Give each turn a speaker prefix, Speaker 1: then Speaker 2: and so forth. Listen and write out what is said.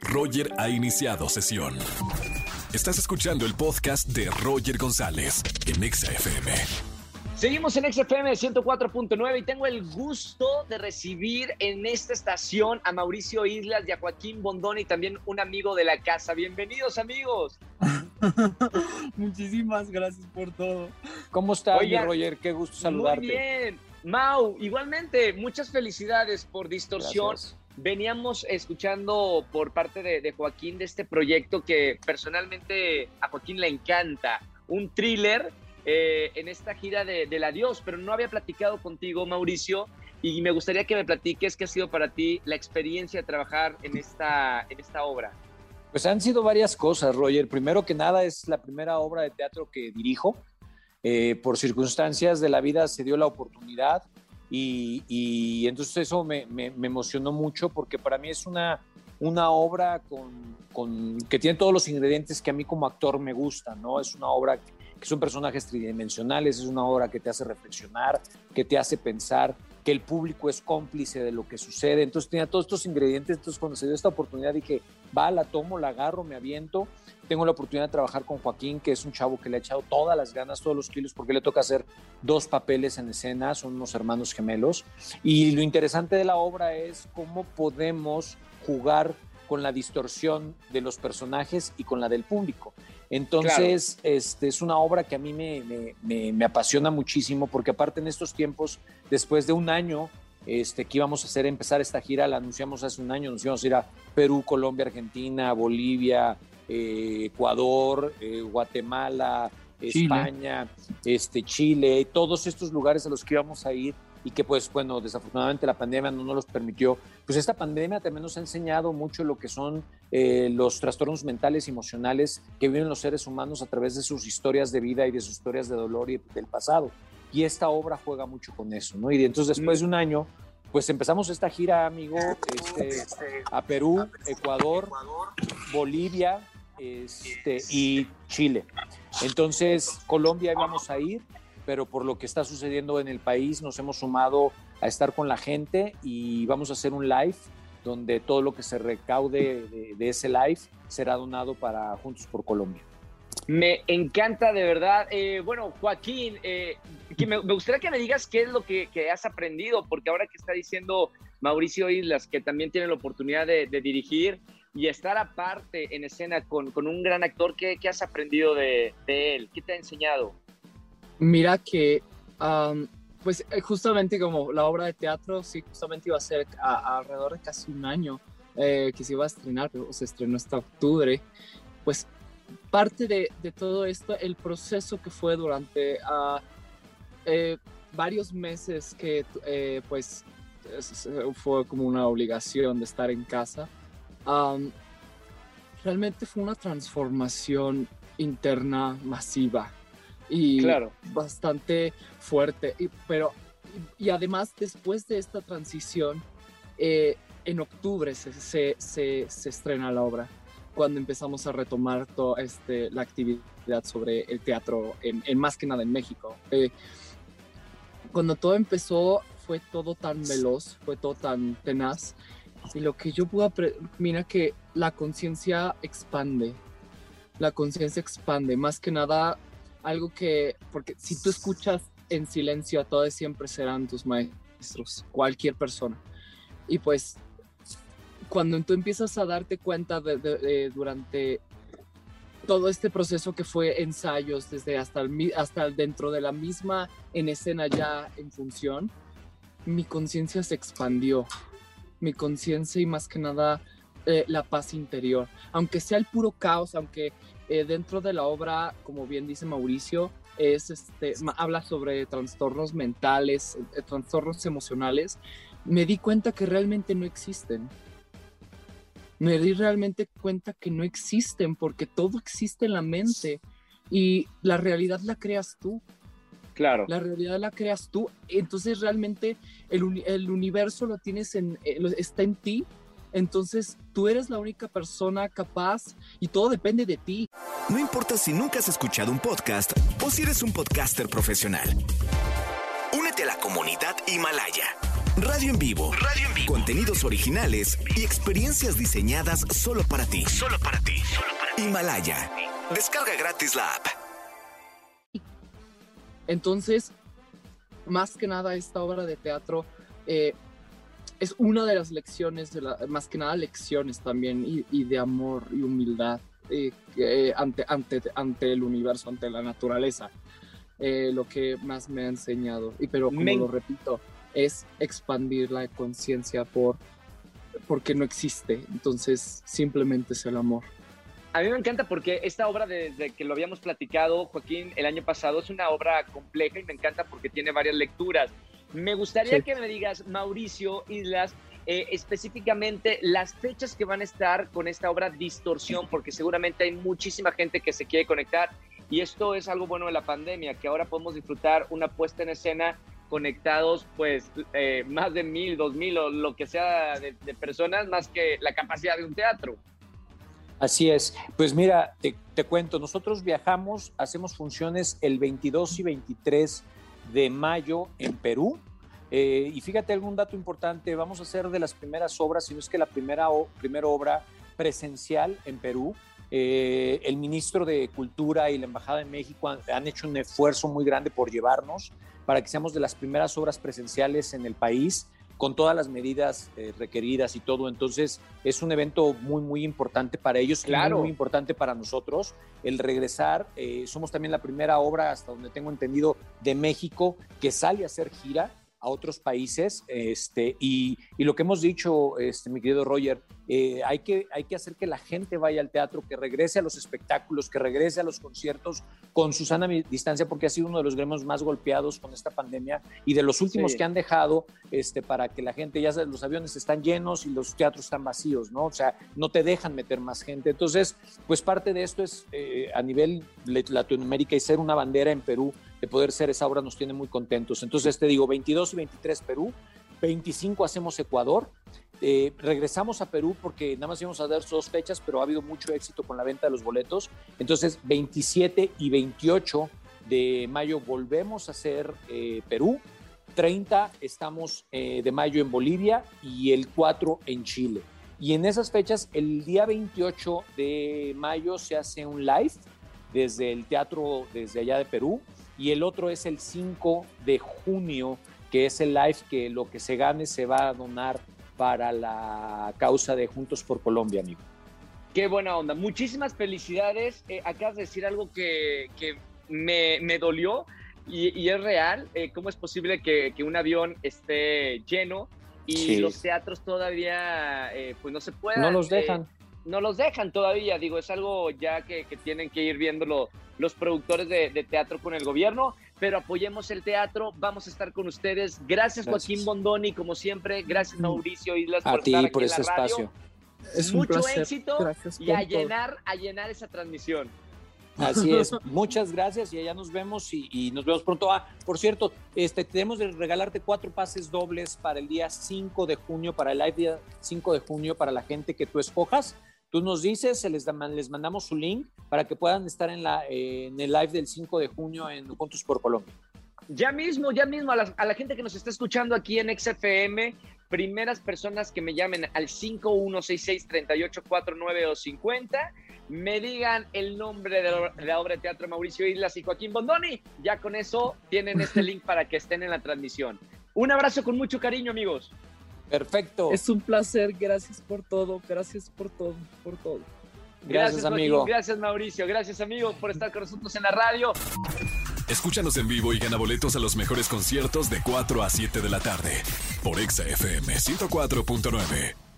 Speaker 1: Roger ha iniciado sesión. Estás escuchando el podcast de Roger González en Exa FM.
Speaker 2: Seguimos en XFM 104.9 y tengo el gusto de recibir en esta estación a Mauricio Islas y a Joaquín Bondón y también un amigo de la casa. Bienvenidos amigos.
Speaker 3: Muchísimas gracias por todo.
Speaker 4: ¿Cómo estás, Roger? Qué gusto saludarte.
Speaker 2: Muy bien. Mau, igualmente, muchas felicidades por Distorsión.
Speaker 4: Gracias.
Speaker 2: Veníamos escuchando por parte de, Joaquín de este proyecto que personalmente a Joaquín le encanta, un thriller eh, en esta gira de, del adiós, pero no había platicado contigo, Mauricio, y me gustaría que me platiques qué ha sido para ti la experiencia de trabajar en esta, en esta obra.
Speaker 4: Pues han sido varias cosas, Roger. Primero que nada, es la primera obra de teatro que dirijo. Eh, por circunstancias de la vida se dio la oportunidad y, entonces eso me emocionó mucho porque para mí es una, una obra con, con- que tiene todos los ingredientes que a mí como actor me gustan, ¿no? Es una obra que, que son personajes tridimensionales, es una obra que te hace reflexionar, que te hace pensar, que el público es cómplice de lo que sucede. Entonces tenía todos estos ingredientes, entonces cuando se dio esta oportunidad dije, va, la tomo, la agarro, me aviento. Tengo la oportunidad de trabajar con Joaquín, que es un chavo que le ha echado todas las ganas, todos los kilos, porque le toca hacer dos papeles en escena, son unos hermanos gemelos. Y lo interesante de la obra es cómo podemos jugar con la distorsión de los personajes y con la del público. Entonces, este, es una obra que a mí me, me- me- me apasiona muchísimo, porque aparte en estos tiempos, después de un año este, que íbamos a hacer, empezar esta gira, la anunciamos hace un año, nos íbamos a ir a Perú, Colombia, Argentina, Bolivia, eh, Ecuador, eh, Guatemala,
Speaker 3: Chile.
Speaker 4: España, este, Chile, todos estos lugares a los que íbamos a ir y que pues bueno, desafortunadamente la pandemia no nos los permitió. Pues esta pandemia también nos ha enseñado mucho lo que son eh, los trastornos mentales y emocionales que viven los seres humanos a través de sus historias de vida y de sus historias de dolor y del pasado. Y esta obra juega mucho con eso, ¿no? Y entonces después de un año, pues empezamos esta gira, amigo, este, a Perú, Ecuador, Bolivia este, y Chile. Entonces, Colombia íbamos a ir, pero por lo que está sucediendo en el país nos hemos sumado a estar con la gente y vamos a hacer un live donde todo lo que se recaude de, ese live será donado para Juntos por Colombia.
Speaker 2: Me encanta de verdad. Eh, bueno, Joaquín, eh, que me, me gustaría que me digas qué es lo que, que has aprendido, porque ahora que está diciendo Mauricio Islas, que también tiene la oportunidad de, de dirigir y estar aparte en escena con, con un gran actor, ¿qué, qué has aprendido de, de él? ¿Qué te ha enseñado?
Speaker 3: Mira que, am, pues eh, justamente como la obra de teatro, sí, justamente iba a ser a- a alrededor de casi un año eh, que se iba a estrenar, pero se estrenó hasta octubre. Pues parte de, de todo esto, el proceso que fue durante ah, eh, varios meses que eh, pues es- es- fue como una obligación de estar en casa, am, realmente fue una transformación interna masiva y
Speaker 2: Claro.
Speaker 3: bastante fuerte. Y, pero, y, y además, después de esta transición, eh, en octubre se, se, se, se estrena la obra, cuando empezamos a retomar to, este, la actividad sobre el teatro, en, en más que nada en México. Eh, cuando todo empezó, fue todo tan veloz, fue todo tan tenaz. Y lo que yo pude aprender, mira que la conciencia expande, la conciencia expande, más que nada algo que, porque si tú escuchas en silencio a todos siempre serán tus maestros, cualquier persona. Y pues cuando tú empiezas a darte cuenta de, de, de, durante todo este proceso que fue ensayos, desde hasta, el, hasta dentro de la misma en escena ya en función, mi conciencia se expandió. Mi conciencia y más que nada eh, la paz interior. Aunque sea el puro caos, aunque eh, dentro de la obra, como bien dice Mauricio, es este, habla sobre trastornos mentales, eh, trastornos emocionales, me di cuenta que realmente no existen. Me di realmente cuenta que no existen porque todo existe en la mente y la realidad la creas tú.
Speaker 2: Claro.
Speaker 3: La realidad la creas tú. Entonces realmente el, el universo lo tienes en, eh, está en ti. Entonces tú eres la única persona capaz y todo depende de ti.
Speaker 1: No importa si nunca has escuchado un podcast o si eres un podcaster profesional. Únete a la comunidad Himalaya.
Speaker 5: Radio en vivo. Radio en vivo. Contenidos originales y experiencias diseñadas solo para ti. Solo para ti. Solo para ti. Himalaya. Descarga gratis la app.
Speaker 3: Entonces, más que nada esta obra de teatro eh, es una de las lecciones, de la, más que nada lecciones también, y, de amor y humildad eh, ante, ante, ante el universo, ante la naturaleza. Eh, lo que más me ha enseñado. Y pero como lo repito, es expandir la conciencia por porque no existe. Entonces, simplemente es el amor.
Speaker 2: A mí me encanta porque esta obra, desde que lo habíamos platicado, Joaquín, el año pasado, es una obra compleja y me encanta porque tiene varias lecturas. Me gustaría que me digas, Mauricio Islas, eh, específicamente las fechas que van a estar con esta obra Distorsión, porque seguramente hay muchísima gente que se quiere conectar y esto es algo bueno de la pandemia, que ahora podemos disfrutar una puesta en escena conectados, pues eh, más de mil, dos mil o lo que sea de, personas, más que la capacidad de un teatro.
Speaker 4: Así es. Pues mira, te, te, cuento, nosotros viajamos, hacemos funciones el 22 y 23 de mayo en Perú. Eh, y fíjate algún dato importante, vamos a hacer de las primeras obras, si no es que la primera, primera obra presencial en Perú. Eh, el ministro de Cultura y la Embajada de México han, hecho un esfuerzo muy grande por llevarnos para que seamos de las primeras obras presenciales en el país con todas las medidas eh, requeridas y todo. Entonces, es un evento muy, muy importante para ellos claro. y muy, importante para nosotros. El regresar, eh, somos también la primera obra, hasta donde tengo entendido, de México que sale a hacer gira a otros países. Este, y, y, lo que hemos dicho, este, mi querido Roger, eh, hay, que, hay que hacer que la gente vaya al teatro, que regrese a los espectáculos, que regrese a los conciertos con su sana distancia, porque ha sido uno de los gremios más golpeados con esta pandemia y de los últimos que han dejado este, para que la gente, ya los aviones están llenos y los teatros están vacíos, ¿no? O sea, no te dejan meter más gente. Entonces, pues parte de esto es eh, a nivel Latinoamérica y ser una bandera en Perú de poder ser esa obra nos tiene muy contentos. Entonces te digo, 22 y 23 Perú, 25 hacemos Ecuador. Eh, regresamos a Perú porque nada más íbamos a dar dos fechas, pero ha habido mucho éxito con la venta de los boletos. Entonces, 27 y 28 de mayo volvemos a hacer eh, Perú. 30 estamos eh, de mayo en Bolivia y el 4 en Chile. Y en esas fechas, el día 28 de mayo se hace un live desde el teatro, desde allá de Perú y el otro es el 5 de junio, que es el live que lo que se gane se va a donar para la causa de Juntos por Colombia, amigo.
Speaker 2: Qué buena onda. Muchísimas felicidades. Eh, acabas de decir algo que, que me, me, dolió y, es real. Eh, ¿Cómo es posible que, que, un avión esté lleno y los teatros todavía eh, pues no se puedan?
Speaker 4: No los dejan
Speaker 2: no los dejan todavía. Digo, es algo ya que, tienen que ir viéndolo los productores de, teatro con el gobierno, pero apoyemos el teatro, vamos a estar con ustedes. Gracias, Joaquín Bondoni, como siempre. Gracias mm. Mauricio Islas
Speaker 4: por estar aquí por ese espacio.
Speaker 2: Es Mucho éxito y a llenar, a llenar esa transmisión.
Speaker 4: Así es, muchas gracias y allá nos vemos y, nos vemos pronto. Ah, por cierto, este, tenemos de regalarte cuatro pases dobles para el día 5 de junio, para el live día 5 de junio, para la gente que tú escojas. Tú nos dices, se les, les mandamos su link para que puedan estar en, la, en el live del 5 de junio en Juntos por Colombia.
Speaker 2: Ya mismo, ya mismo, a la, gente que nos está escuchando aquí en XFM, primeras personas que me llamen al 5166-3849 o 50, me digan el nombre de la obra de teatro Mauricio Islas y Joaquín Bondoni. Ya con eso tienen este link para que estén en la transmisión. Un abrazo con mucho cariño, amigos.
Speaker 4: Perfecto.
Speaker 3: Es un placer, gracias por todo, gracias por todo, por todo.
Speaker 2: Gracias, amigo. gracias, Mauricio. Gracias, amigo, por estar con nosotros en la radio.
Speaker 1: Escúchanos en vivo y gana boletos a los mejores conciertos de 4 a 7 de la tarde por Exa FM 104.9.